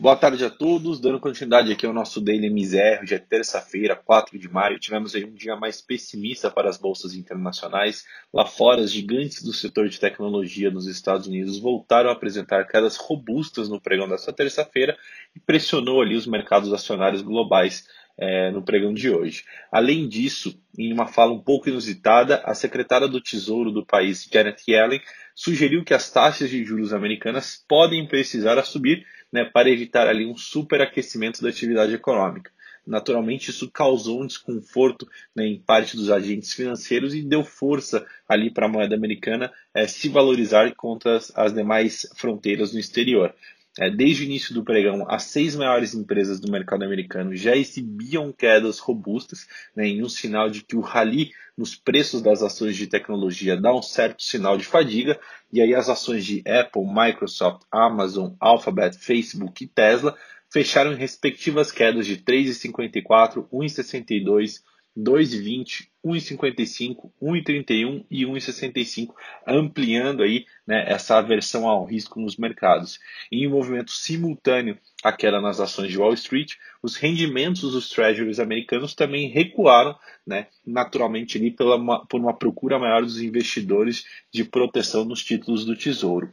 Boa tarde a todos, dando continuidade aqui ao nosso Daily MZR, hoje é terça-feira, 4 de maio, tivemos aí um dia mais pessimista para as bolsas internacionais. Lá fora, as gigantes do setor de tecnologia nos Estados Unidos voltaram a apresentar quedas robustas no pregão desta terça-feira e pressionou ali os mercados acionários globais é, no pregão de hoje. Além disso, em uma fala um pouco inusitada, a secretária do Tesouro do país, Janet Yellen, sugeriu que as taxas de juros americanas podem precisar a subir né, para evitar ali um superaquecimento da atividade econômica. Naturalmente, isso causou um desconforto né, em parte dos agentes financeiros e deu força ali para a moeda americana é, se valorizar contra as, as demais fronteiras no exterior. É, desde o início do pregão, as seis maiores empresas do mercado americano já exibiam quedas robustas, né, em um sinal de que o rally nos preços das ações de tecnologia dá um certo sinal de fadiga, e aí as ações de Apple, Microsoft, Amazon, Alphabet, Facebook e Tesla fecharam em respectivas quedas de 3,54, 1,62 2,20, 1,55, 1,31 e 1,65, ampliando aí né, essa aversão ao risco nos mercados. Em movimento simultâneo à queda nas ações de Wall Street, os rendimentos dos treasuries americanos também recuaram, né, naturalmente ali pela, por uma procura maior dos investidores de proteção nos títulos do Tesouro.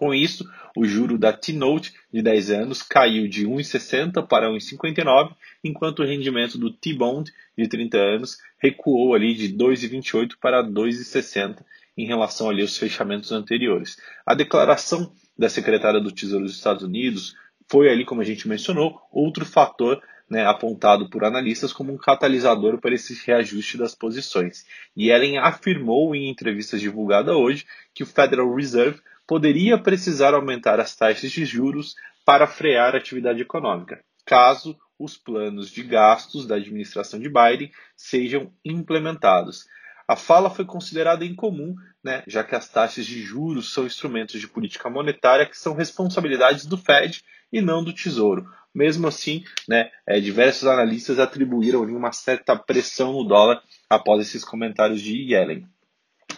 Com isso, o juro da T-Note de 10 anos caiu de 1,60 para 1,59, enquanto o rendimento do T-Bond de 30 anos recuou ali de 2,28 para 2,60 em relação ali aos fechamentos anteriores. A declaração da secretária do Tesouro dos Estados Unidos foi ali, como a gente mencionou, outro fator né, apontado por analistas como um catalisador para esse reajuste das posições. E Ellen afirmou em entrevista divulgada hoje que o Federal Reserve poderia precisar aumentar as taxas de juros para frear a atividade econômica, caso os planos de gastos da administração de Biden sejam implementados. A fala foi considerada incomum, né, já que as taxas de juros são instrumentos de política monetária que são responsabilidades do Fed e não do Tesouro. Mesmo assim, né, é, diversos analistas atribuíram uma certa pressão no dólar após esses comentários de Yellen.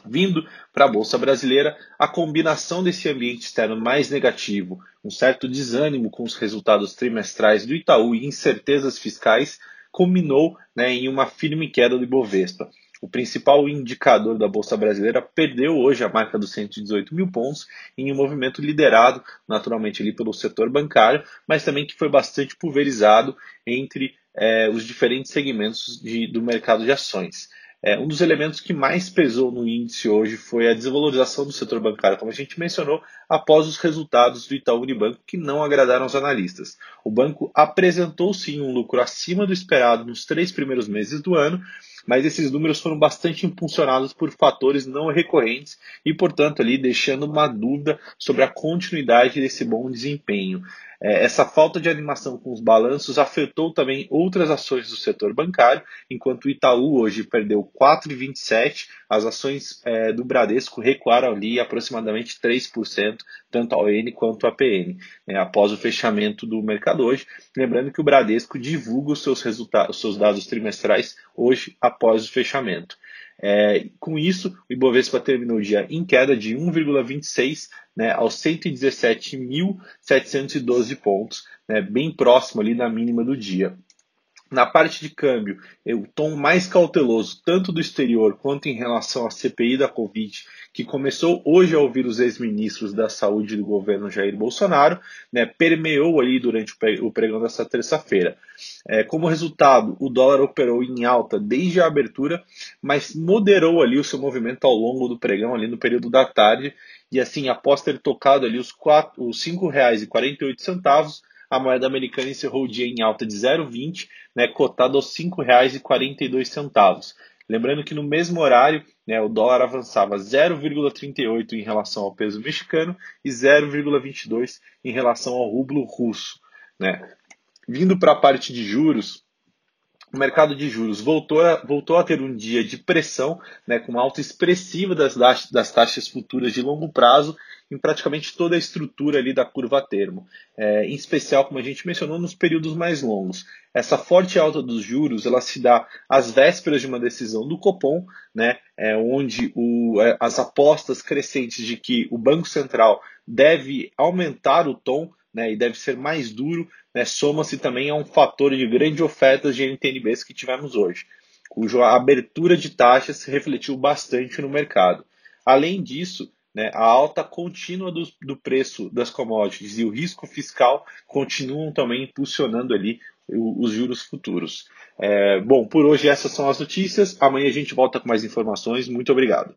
Vindo para a Bolsa Brasileira, a combinação desse ambiente externo mais negativo, um certo desânimo com os resultados trimestrais do Itaú e incertezas fiscais, culminou né, em uma firme queda do Ibovespa. O principal indicador da Bolsa Brasileira perdeu hoje a marca dos 118 mil pontos em um movimento liderado naturalmente ali pelo setor bancário, mas também que foi bastante pulverizado entre eh, os diferentes segmentos de, do mercado de ações. É, um dos elementos que mais pesou no índice hoje foi a desvalorização do setor bancário, como a gente mencionou, após os resultados do Itaú Unibanco que não agradaram aos analistas. O banco apresentou sim um lucro acima do esperado nos três primeiros meses do ano, mas esses números foram bastante impulsionados por fatores não recorrentes e, portanto, ali deixando uma dúvida sobre a continuidade desse bom desempenho. É, essa falta de animação com os balanços afetou também outras ações do setor bancário, enquanto o Itaú hoje perdeu 4,27, as ações é, do Bradesco recuaram ali aproximadamente 3%, tanto a ON quanto a PN, né, após o fechamento do mercado hoje. Lembrando que o Bradesco divulga os seus, resultados, os seus dados trimestrais hoje após o fechamento. É, com isso, o Ibovespa terminou o dia em queda de 1,26 né, aos 117.712 pontos, né, bem próximo ali da mínima do dia. Na parte de câmbio, o tom mais cauteloso, tanto do exterior quanto em relação à CPI da Covid, que começou hoje a ouvir os ex-ministros da saúde do governo Jair Bolsonaro, né, permeou ali durante o pregão dessa terça-feira. É, como resultado, o dólar operou em alta desde a abertura, mas moderou ali o seu movimento ao longo do pregão, ali no período da tarde, e assim, após ter tocado ali os, os R$ 5,48, a moeda americana encerrou o dia em alta de 0,20, né, cotado aos R$ 5,42. Lembrando que no mesmo horário, né, o dólar avançava 0,38 em relação ao peso mexicano e 0,22 em relação ao rublo russo. Né. Vindo para a parte de juros, o mercado de juros voltou a, voltou a ter um dia de pressão, né, com alta expressiva das, das taxas futuras de longo prazo em praticamente toda a estrutura ali da curva a termo, é, em especial, como a gente mencionou, nos períodos mais longos. Essa forte alta dos juros ela se dá às vésperas de uma decisão do Copom, né, é, onde o, é, as apostas crescentes de que o Banco Central deve aumentar o tom né, e deve ser mais duro, né, soma-se também a um fator de grande oferta de NTNBs que tivemos hoje, cuja abertura de taxas refletiu bastante no mercado. Além disso, né, a alta contínua do, do, preço das commodities e o risco fiscal continuam também impulsionando ali os juros futuros. É, bom, por hoje essas são as notícias. Amanhã a gente volta com mais informações. Muito obrigado.